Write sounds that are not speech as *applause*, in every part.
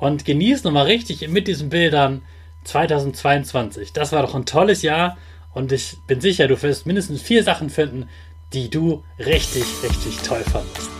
und genieß nochmal richtig mit diesen Bildern 2022. Das war doch ein tolles Jahr und ich bin sicher, du wirst mindestens vier Sachen finden, die du richtig, richtig toll fandest.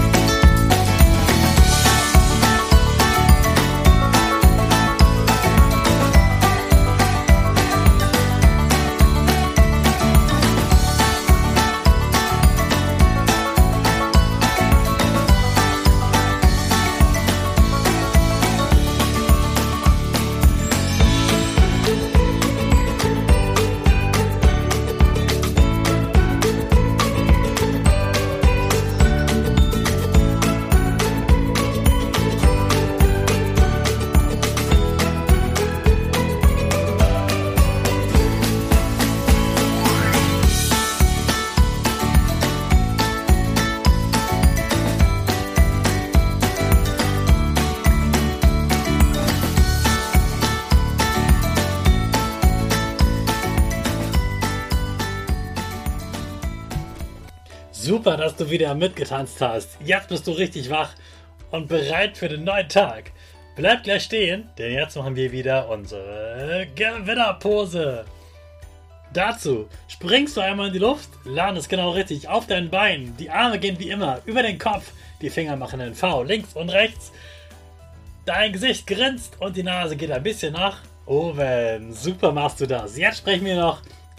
Super, dass du wieder mitgetanzt hast. Jetzt bist du richtig wach und bereit für den neuen Tag. Bleib gleich stehen, denn jetzt machen wir wieder unsere Gewinnerpose. Dazu springst du einmal in die Luft, landest genau richtig auf deinen Beinen. Die Arme gehen wie immer über den Kopf, die Finger machen einen V links und rechts. Dein Gesicht grinst und die Nase geht ein bisschen nach oben. Super machst du das. Jetzt sprechen wir noch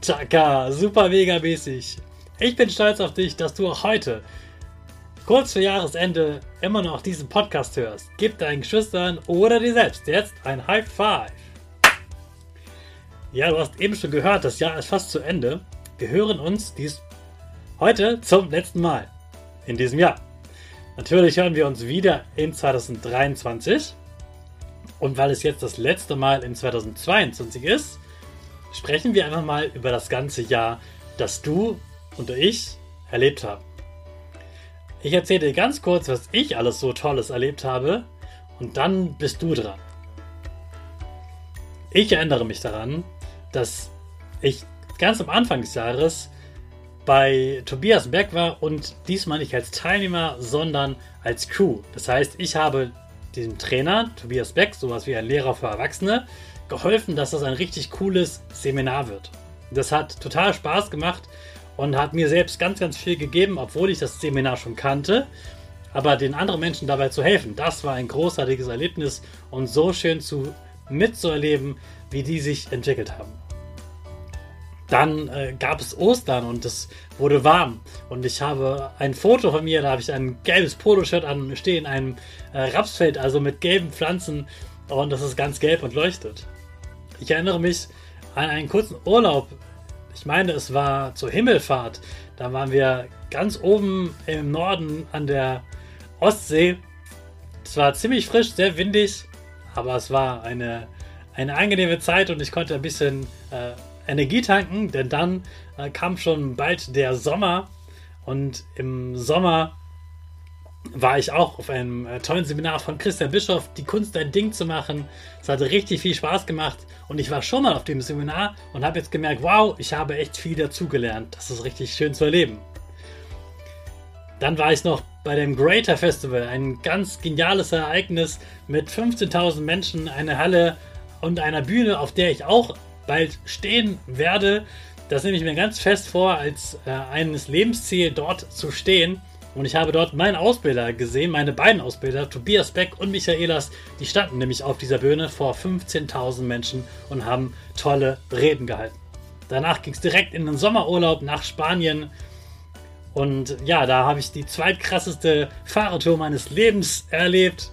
Chaka, super mega mäßig. Ich bin stolz auf dich, dass du auch heute, kurz vor Jahresende, immer noch diesen Podcast hörst. Gib deinen Geschwistern oder dir selbst jetzt ein High Five. Ja, du hast eben schon gehört, das Jahr ist fast zu Ende. Wir hören uns dies heute zum letzten Mal in diesem Jahr. Natürlich hören wir uns wieder in 2023. Und weil es jetzt das letzte Mal in 2022 ist, sprechen wir einfach mal über das ganze Jahr, das du und ich erlebt haben. Ich erzähle dir ganz kurz, was ich alles so Tolles erlebt habe und dann bist du dran. Ich erinnere mich daran, dass ich ganz am Anfang des Jahres bei Tobias Beck war und diesmal nicht als Teilnehmer, sondern als Crew. Das heißt, ich habe diesem Trainer, Tobias Beck, sowas wie ein Lehrer für Erwachsene, geholfen, dass das ein richtig cooles Seminar wird. Das hat total Spaß gemacht und hat mir selbst ganz, ganz viel gegeben, obwohl ich das Seminar schon kannte. Aber den anderen Menschen dabei zu helfen, das war ein großartiges Erlebnis und so schön zu mitzuerleben, wie die sich entwickelt haben. Dann äh, gab es Ostern und es wurde warm. Und ich habe ein Foto von mir, da habe ich ein gelbes Poloshirt an, stehe in einem äh, Rapsfeld, also mit gelben Pflanzen. Und das ist ganz gelb und leuchtet. Ich erinnere mich an einen kurzen Urlaub. Ich meine, es war zur Himmelfahrt. Da waren wir ganz oben im Norden an der Ostsee. Es war ziemlich frisch, sehr windig, aber es war eine, eine angenehme Zeit und ich konnte ein bisschen äh, Energie tanken, denn dann äh, kam schon bald der Sommer und im Sommer war ich auch auf einem äh, tollen Seminar von Christian Bischoff, die Kunst ein Ding zu machen. Es hatte richtig viel Spaß gemacht und ich war schon mal auf dem Seminar und habe jetzt gemerkt, wow, ich habe echt viel dazugelernt. Das ist richtig schön zu erleben. Dann war ich noch bei dem Greater Festival, ein ganz geniales Ereignis mit 15.000 Menschen, eine Halle und einer Bühne, auf der ich auch bald stehen werde. Das nehme ich mir ganz fest vor, als äh, eines Lebensziel dort zu stehen. Und ich habe dort meinen Ausbilder gesehen, meine beiden Ausbilder, Tobias Beck und Michaelas, die standen nämlich auf dieser Bühne vor 15.000 Menschen und haben tolle Reden gehalten. Danach ging es direkt in den Sommerurlaub nach Spanien. Und ja, da habe ich die zweitkrasseste Fahrradtour meines Lebens erlebt.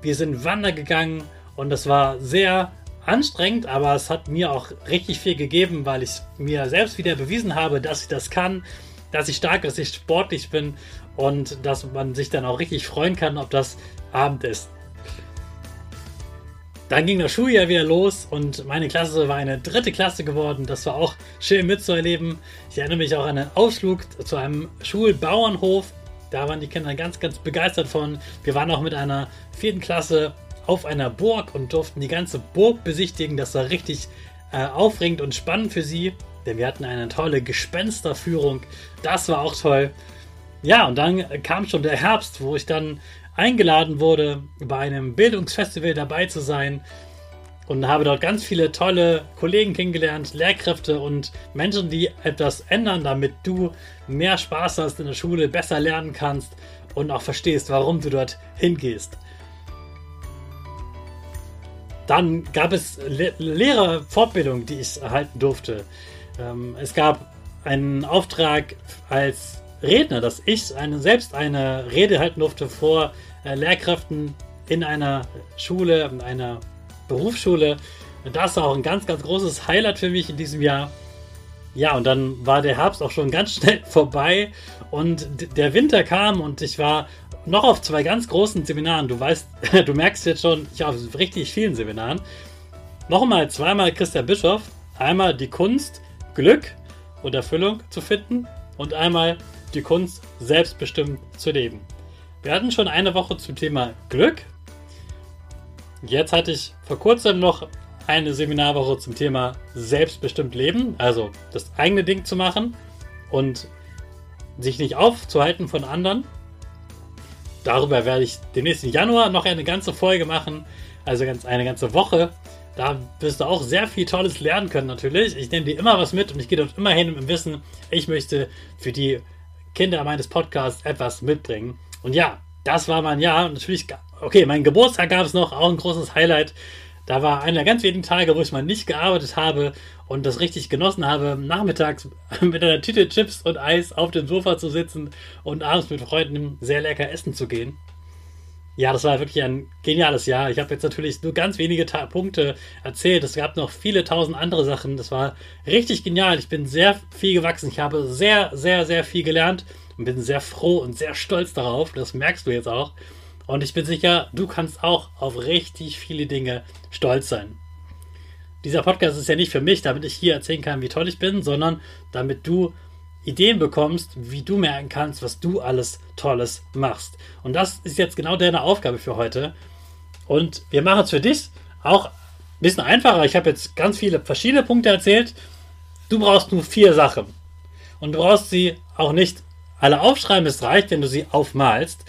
Wir sind wandern gegangen und das war sehr anstrengend, aber es hat mir auch richtig viel gegeben, weil ich mir selbst wieder bewiesen habe, dass ich das kann, dass ich stark, dass ich sportlich bin und dass man sich dann auch richtig freuen kann, ob das Abend ist. Dann ging das Schuljahr wieder los und meine Klasse war eine dritte Klasse geworden. Das war auch schön mitzuerleben. Ich erinnere mich auch an einen Ausflug zu einem Schulbauernhof. Da waren die Kinder ganz, ganz begeistert von. Wir waren auch mit einer vierten Klasse auf einer Burg und durften die ganze Burg besichtigen. Das war richtig äh, aufregend und spannend für sie, denn wir hatten eine tolle Gespensterführung. Das war auch toll. Ja, und dann kam schon der Herbst, wo ich dann eingeladen wurde, bei einem Bildungsfestival dabei zu sein und habe dort ganz viele tolle Kollegen kennengelernt, Lehrkräfte und Menschen, die etwas ändern, damit du mehr Spaß hast in der Schule, besser lernen kannst und auch verstehst, warum du dort hingehst. Dann gab es Le Lehrerfortbildung, die ich erhalten durfte. Ähm, es gab einen Auftrag als Redner, dass ich eine, selbst eine Rede halten durfte vor äh, Lehrkräften in einer Schule, in einer Berufsschule. Das war auch ein ganz, ganz großes Highlight für mich in diesem Jahr. Ja, und dann war der Herbst auch schon ganz *laughs* schnell vorbei und der Winter kam und ich war noch auf zwei ganz großen Seminaren. Du weißt, *laughs* du merkst jetzt schon, ich war auf richtig vielen Seminaren. Nochmal zweimal Christian Bischof. Einmal die Kunst, Glück und Erfüllung zu finden und einmal die Kunst, selbstbestimmt zu leben. Wir hatten schon eine Woche zum Thema Glück. Jetzt hatte ich vor kurzem noch eine Seminarwoche zum Thema selbstbestimmt leben, also das eigene Ding zu machen und sich nicht aufzuhalten von anderen. Darüber werde ich den nächsten Januar noch eine ganze Folge machen, also eine ganze Woche. Da wirst du auch sehr viel Tolles lernen können natürlich. Ich nehme dir immer was mit und ich gehe dort immer hin im Wissen, ich möchte für die Kinder meines Podcasts etwas mitbringen. Und ja, das war mein Jahr. Natürlich, okay, mein Geburtstag gab es noch, auch ein großes Highlight. Da war einer der ganz wenigen Tage, wo ich mal nicht gearbeitet habe und das richtig genossen habe, nachmittags *laughs* mit einer Tüte Chips und Eis auf dem Sofa zu sitzen und abends mit Freunden sehr lecker essen zu gehen. Ja, das war wirklich ein geniales Jahr. Ich habe jetzt natürlich nur ganz wenige Ta Punkte erzählt. Es gab noch viele tausend andere Sachen. Das war richtig genial. Ich bin sehr viel gewachsen. Ich habe sehr, sehr, sehr viel gelernt und bin sehr froh und sehr stolz darauf. Das merkst du jetzt auch. Und ich bin sicher, du kannst auch auf richtig viele Dinge stolz sein. Dieser Podcast ist ja nicht für mich, damit ich hier erzählen kann, wie toll ich bin, sondern damit du Ideen bekommst, wie du merken kannst, was du alles Tolles machst. Und das ist jetzt genau deine Aufgabe für heute. Und wir machen es für dich auch ein bisschen einfacher. Ich habe jetzt ganz viele verschiedene Punkte erzählt. Du brauchst nur vier Sachen. Und du brauchst sie auch nicht alle aufschreiben. Es reicht, wenn du sie aufmalst.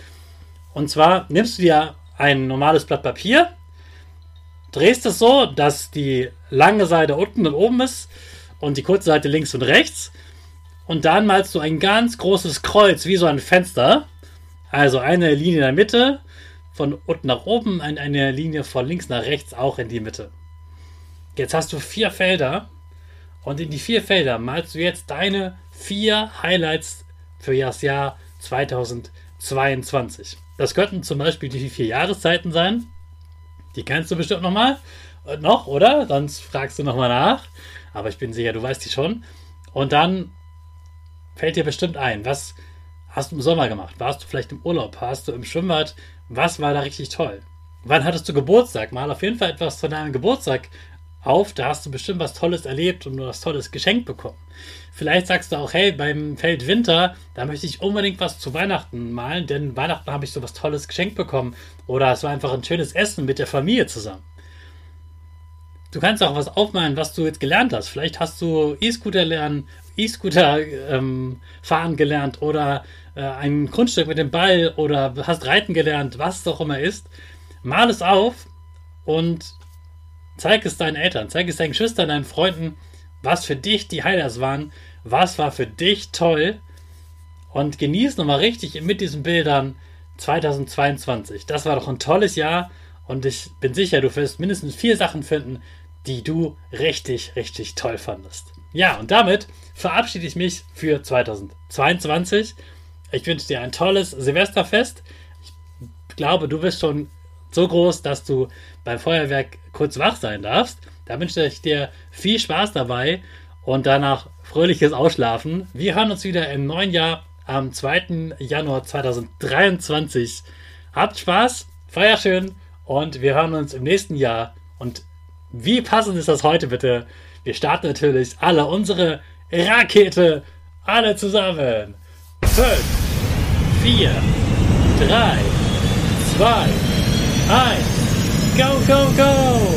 Und zwar nimmst du dir ein normales Blatt Papier, drehst es so, dass die lange Seite unten und oben ist und die kurze Seite links und rechts und dann malst du ein ganz großes Kreuz, wie so ein Fenster. Also eine Linie in der Mitte, von unten nach oben, eine Linie von links nach rechts auch in die Mitte. Jetzt hast du vier Felder und in die vier Felder malst du jetzt deine vier Highlights für das Jahr 2022. Das könnten zum Beispiel die vier Jahreszeiten sein. Die kennst du bestimmt nochmal. Äh, noch, oder? Sonst fragst du nochmal nach. Aber ich bin sicher, du weißt die schon. Und dann fällt dir bestimmt ein, was hast du im Sommer gemacht? Warst du vielleicht im Urlaub? Warst du im Schwimmbad? Was war da richtig toll? Wann hattest du Geburtstag? Mal auf jeden Fall etwas von deinem Geburtstag auf. Da hast du bestimmt was Tolles erlebt und was Tolles geschenkt bekommen. Vielleicht sagst du auch, hey, beim Feld Winter, da möchte ich unbedingt was zu Weihnachten malen, denn Weihnachten habe ich so was Tolles geschenkt bekommen. Oder es war einfach ein schönes Essen mit der Familie zusammen. Du kannst auch was aufmalen, was du jetzt gelernt hast. Vielleicht hast du E-Scooter lernen E-Scooter ähm, fahren gelernt oder äh, ein Grundstück mit dem Ball oder hast reiten gelernt, was es auch immer ist. Mal es auf und zeig es deinen Eltern, zeig es deinen Geschwistern, deinen Freunden, was für dich die Highlights waren, was war für dich toll und genieß nochmal richtig mit diesen Bildern 2022. Das war doch ein tolles Jahr und ich bin sicher, du wirst mindestens vier Sachen finden, die du richtig, richtig toll fandest. ja, und damit verabschiede ich mich für 2022. Ich wünsche dir ein tolles Silvesterfest. Ich glaube, du bist schon so groß, dass du beim Feuerwerk kurz wach sein darfst. Da wünsche ich dir viel Spaß dabei und danach fröhliches Ausschlafen. Wir hören uns wieder im neuen Jahr am 2. Januar 2023. Habt Spaß, feier schön und wir hören uns im nächsten Jahr. Und wie passend ist das heute bitte? Wir starten natürlich alle unsere Rakete, alle zusammen. 5, 4, 3, 2, 1, go, go, go!